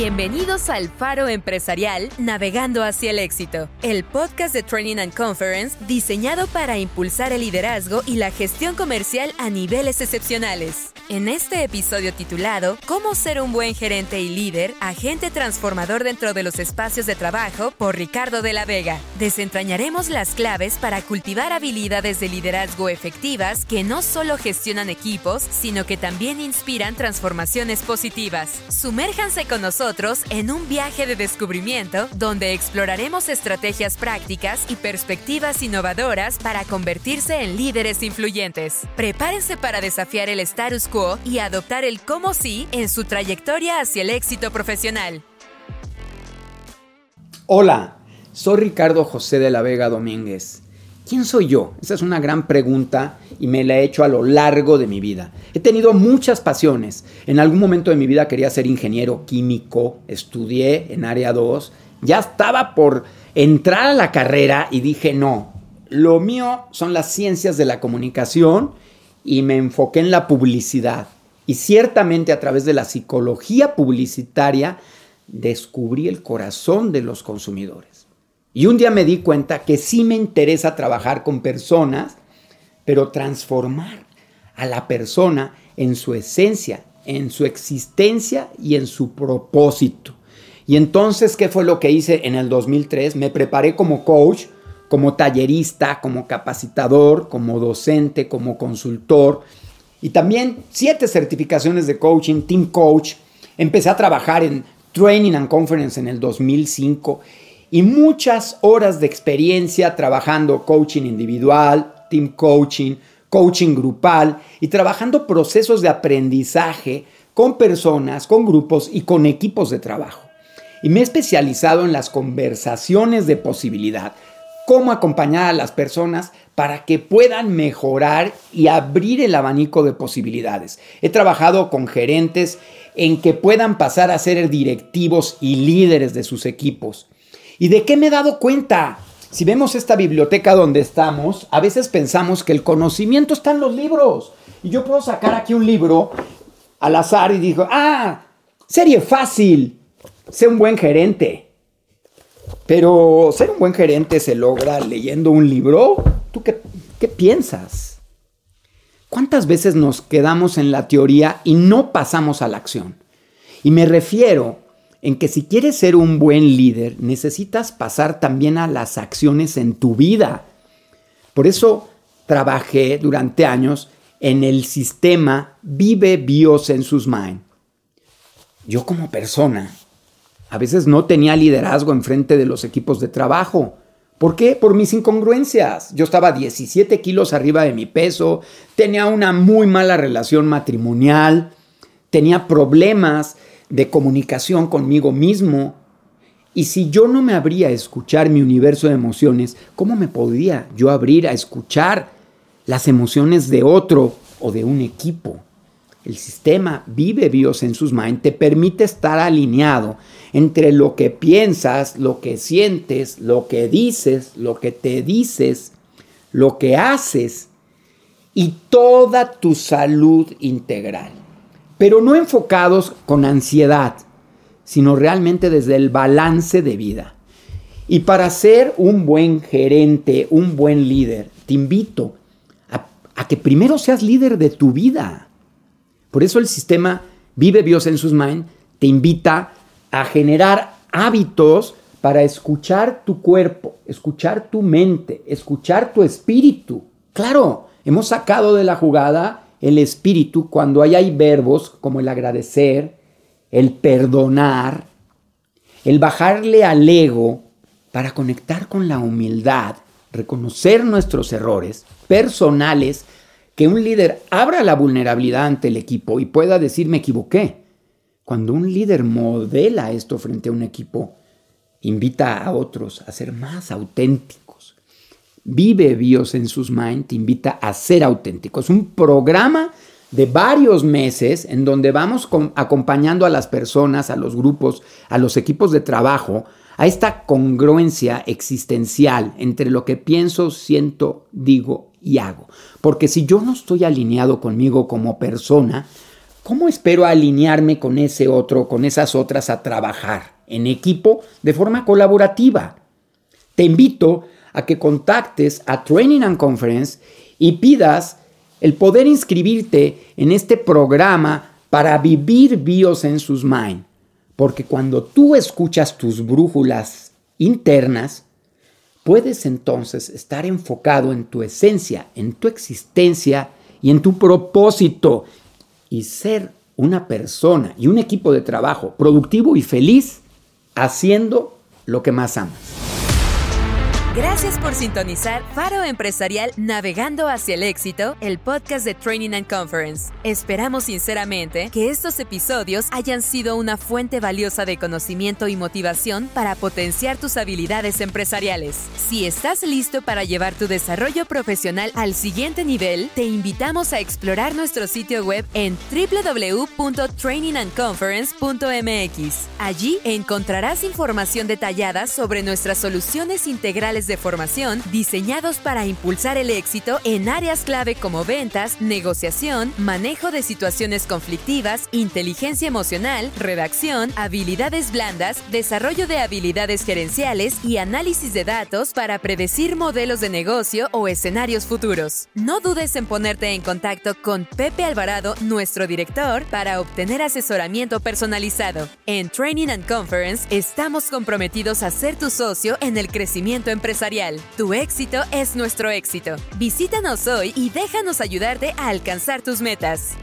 Bienvenidos al Faro Empresarial Navegando hacia el éxito, el podcast de Training and Conference diseñado para impulsar el liderazgo y la gestión comercial a niveles excepcionales. En este episodio titulado Cómo ser un buen gerente y líder, agente transformador dentro de los espacios de trabajo por Ricardo de la Vega, desentrañaremos las claves para cultivar habilidades de liderazgo efectivas que no solo gestionan equipos, sino que también inspiran transformaciones positivas. Sumérjanse con nosotros en un viaje de descubrimiento donde exploraremos estrategias prácticas y perspectivas innovadoras para convertirse en líderes influyentes. Prepárense para desafiar el status quo y adoptar el cómo sí en su trayectoria hacia el éxito profesional. Hola, soy Ricardo José de la Vega Domínguez. ¿Quién soy yo? Esa es una gran pregunta y me la he hecho a lo largo de mi vida. He tenido muchas pasiones. En algún momento de mi vida quería ser ingeniero químico, estudié en área 2, ya estaba por entrar a la carrera y dije no, lo mío son las ciencias de la comunicación y me enfoqué en la publicidad. Y ciertamente a través de la psicología publicitaria descubrí el corazón de los consumidores. Y un día me di cuenta que sí me interesa trabajar con personas, pero transformar a la persona en su esencia, en su existencia y en su propósito. Y entonces, ¿qué fue lo que hice en el 2003? Me preparé como coach como tallerista, como capacitador, como docente, como consultor y también siete certificaciones de coaching, team coach. Empecé a trabajar en Training and Conference en el 2005 y muchas horas de experiencia trabajando coaching individual, team coaching, coaching grupal y trabajando procesos de aprendizaje con personas, con grupos y con equipos de trabajo. Y me he especializado en las conversaciones de posibilidad cómo acompañar a las personas para que puedan mejorar y abrir el abanico de posibilidades. He trabajado con gerentes en que puedan pasar a ser directivos y líderes de sus equipos. ¿Y de qué me he dado cuenta? Si vemos esta biblioteca donde estamos, a veces pensamos que el conocimiento está en los libros. Y yo puedo sacar aquí un libro al azar y digo, ah, serie fácil, sé un buen gerente. Pero ser un buen gerente se logra leyendo un libro. ¿Tú qué, qué piensas? ¿Cuántas veces nos quedamos en la teoría y no pasamos a la acción? Y me refiero en que si quieres ser un buen líder, necesitas pasar también a las acciones en tu vida. Por eso trabajé durante años en el sistema Vive sus Mind. Yo como persona a veces no tenía liderazgo en frente de los equipos de trabajo. ¿Por qué? Por mis incongruencias. Yo estaba 17 kilos arriba de mi peso, tenía una muy mala relación matrimonial, tenía problemas de comunicación conmigo mismo. Y si yo no me abría a escuchar mi universo de emociones, ¿cómo me podría yo abrir a escuchar las emociones de otro o de un equipo? El sistema Vive sus Mind te permite estar alineado entre lo que piensas, lo que sientes, lo que dices, lo que te dices, lo que haces y toda tu salud integral. Pero no enfocados con ansiedad, sino realmente desde el balance de vida. Y para ser un buen gerente, un buen líder, te invito a que primero seas líder de tu vida por eso el sistema Vive sus Mind te invita a generar hábitos para escuchar tu cuerpo, escuchar tu mente, escuchar tu espíritu. Claro, hemos sacado de la jugada el espíritu cuando hay verbos como el agradecer, el perdonar, el bajarle al ego para conectar con la humildad, reconocer nuestros errores personales que un líder abra la vulnerabilidad ante el equipo y pueda decir me equivoqué. Cuando un líder modela esto frente a un equipo, invita a otros a ser más auténticos. Vive Bios en sus mind invita a ser auténticos. Un programa de varios meses en donde vamos acompañando a las personas, a los grupos, a los equipos de trabajo, a esta congruencia existencial entre lo que pienso, siento, digo y hago. Porque si yo no estoy alineado conmigo como persona, ¿cómo espero alinearme con ese otro, con esas otras a trabajar en equipo de forma colaborativa? Te invito a que contactes a Training and Conference y pidas el poder inscribirte en este programa para vivir BioSensus Mind. Porque cuando tú escuchas tus brújulas internas, puedes entonces estar enfocado en tu esencia, en tu existencia y en tu propósito y ser una persona y un equipo de trabajo productivo y feliz haciendo lo que más amas. Gracias por sintonizar Faro Empresarial Navegando hacia el éxito, el podcast de Training and Conference. Esperamos sinceramente que estos episodios hayan sido una fuente valiosa de conocimiento y motivación para potenciar tus habilidades empresariales. Si estás listo para llevar tu desarrollo profesional al siguiente nivel, te invitamos a explorar nuestro sitio web en www.trainingandconference.mx. Allí encontrarás información detallada sobre nuestras soluciones integrales de formación diseñados para impulsar el éxito en áreas clave como ventas, negociación, manejo de situaciones conflictivas, inteligencia emocional, redacción, habilidades blandas, desarrollo de habilidades gerenciales y análisis de datos para predecir modelos de negocio o escenarios futuros. No dudes en ponerte en contacto con Pepe Alvarado, nuestro director, para obtener asesoramiento personalizado. En Training and Conference estamos comprometidos a ser tu socio en el crecimiento tu éxito es nuestro éxito. Visítanos hoy y déjanos ayudarte a alcanzar tus metas.